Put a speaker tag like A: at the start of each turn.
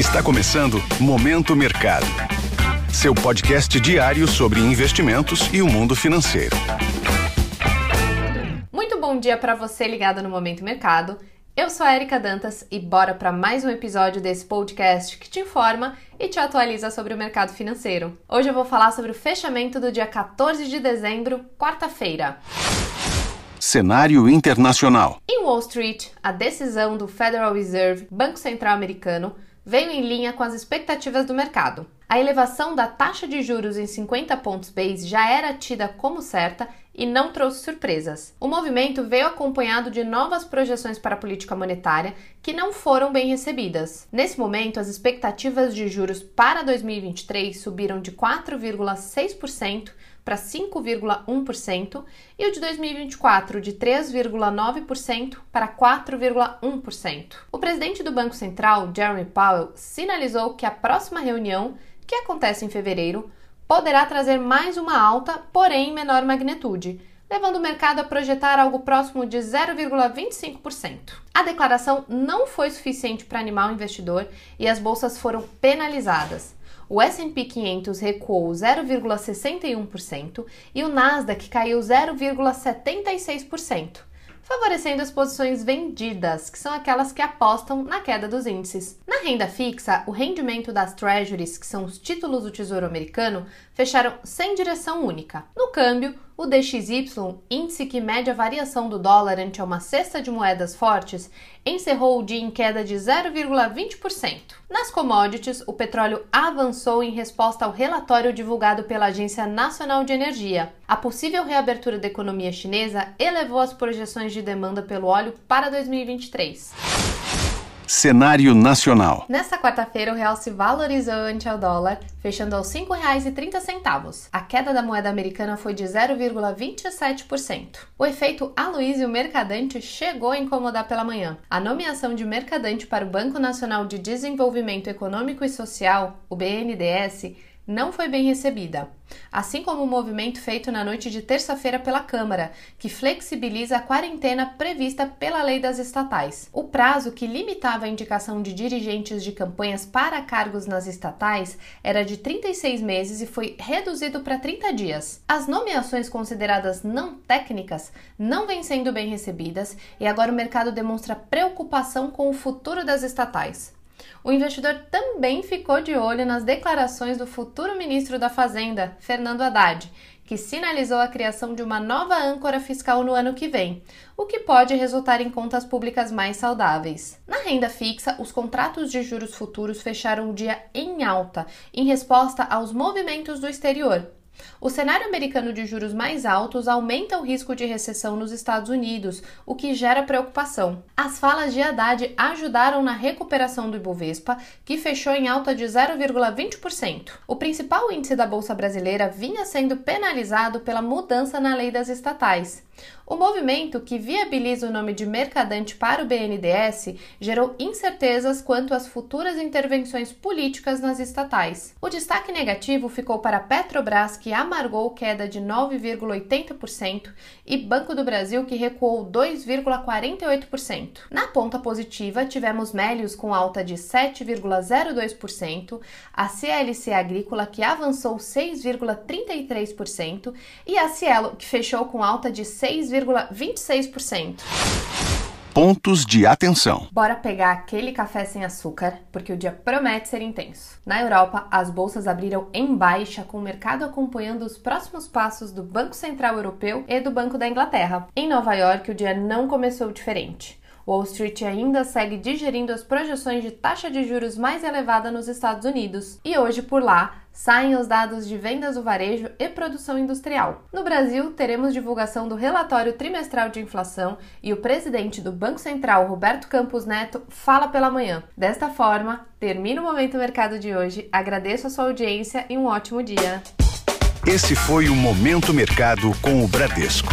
A: Está começando Momento Mercado. Seu podcast diário sobre investimentos e o mundo financeiro.
B: Muito bom dia para você ligado no Momento Mercado. Eu sou a Erika Dantas e bora para mais um episódio desse podcast que te informa e te atualiza sobre o mercado financeiro. Hoje eu vou falar sobre o fechamento do dia 14 de dezembro, quarta-feira.
A: Cenário internacional.
B: Em Wall Street, a decisão do Federal Reserve, Banco Central Americano, veio em linha com as expectativas do mercado. A elevação da taxa de juros em 50 pontos base já era tida como certa e não trouxe surpresas. O movimento veio acompanhado de novas projeções para a política monetária que não foram bem recebidas. Nesse momento, as expectativas de juros para 2023 subiram de 4,6% para 5,1% e o de 2024 de 3,9% para 4,1%. O presidente do Banco Central, Jeremy Powell, sinalizou que a próxima reunião, que acontece em fevereiro, poderá trazer mais uma alta, porém em menor magnitude, levando o mercado a projetar algo próximo de 0,25%. A declaração não foi suficiente para animar o investidor e as bolsas foram penalizadas. O S&P 500 recuou 0,61% e o Nasdaq caiu 0,76% favorecendo as posições vendidas, que são aquelas que apostam na queda dos índices. Renda fixa, o rendimento das treasuries, que são os títulos do Tesouro Americano, fecharam sem direção única. No câmbio, o DXY, índice que mede a variação do dólar ante uma cesta de moedas fortes, encerrou o dia em queda de 0,20%. Nas commodities, o petróleo avançou em resposta ao relatório divulgado pela Agência Nacional de Energia. A possível reabertura da economia chinesa elevou as projeções de demanda pelo óleo para 2023.
A: Cenário nacional.
B: Nesta quarta-feira, o real se valorizou ante ao dólar, fechando aos R$ 5,30. A queda da moeda americana foi de 0,27%. O efeito Aloysio Mercadante chegou a incomodar pela manhã. A nomeação de Mercadante para o Banco Nacional de Desenvolvimento Econômico e Social, o BNDES, não foi bem recebida, assim como o movimento feito na noite de terça-feira pela Câmara, que flexibiliza a quarentena prevista pela lei das estatais. O prazo que limitava a indicação de dirigentes de campanhas para cargos nas estatais era de 36 meses e foi reduzido para 30 dias. As nomeações consideradas não técnicas não vêm sendo bem recebidas e agora o mercado demonstra preocupação com o futuro das estatais. O investidor também ficou de olho nas declarações do futuro ministro da Fazenda, Fernando Haddad, que sinalizou a criação de uma nova âncora fiscal no ano que vem, o que pode resultar em contas públicas mais saudáveis. Na renda fixa, os contratos de juros futuros fecharam o dia em alta, em resposta aos movimentos do exterior, o cenário americano de juros mais altos aumenta o risco de recessão nos Estados Unidos, o que gera preocupação. As falas de Haddad ajudaram na recuperação do Ibovespa, que fechou em alta de 0,20%. O principal índice da Bolsa Brasileira vinha sendo penalizado pela mudança na lei das estatais. O movimento, que viabiliza o nome de mercadante para o BNDES, gerou incertezas quanto às futuras intervenções políticas nas estatais. O destaque negativo ficou para Petrobras, que amargou queda de 9,80%, e Banco do Brasil, que recuou 2,48%. Na ponta positiva, tivemos Melios com alta de 7,02%, a CLC Agrícola, que avançou 6,33%, e a Cielo, que fechou com alta de 6,26%.
A: Pontos de atenção.
B: Bora pegar aquele café sem açúcar, porque o dia promete ser intenso. Na Europa, as bolsas abriram em baixa, com o mercado acompanhando os próximos passos do Banco Central Europeu e do Banco da Inglaterra. Em Nova York, o dia não começou diferente. Wall Street ainda segue digerindo as projeções de taxa de juros mais elevada nos Estados Unidos. E hoje, por lá, saem os dados de vendas do varejo e produção industrial. No Brasil, teremos divulgação do relatório trimestral de inflação e o presidente do Banco Central, Roberto Campos Neto, fala pela manhã. Desta forma, termina o Momento Mercado de hoje. Agradeço a sua audiência e um ótimo dia.
A: Esse foi o Momento Mercado com o Bradesco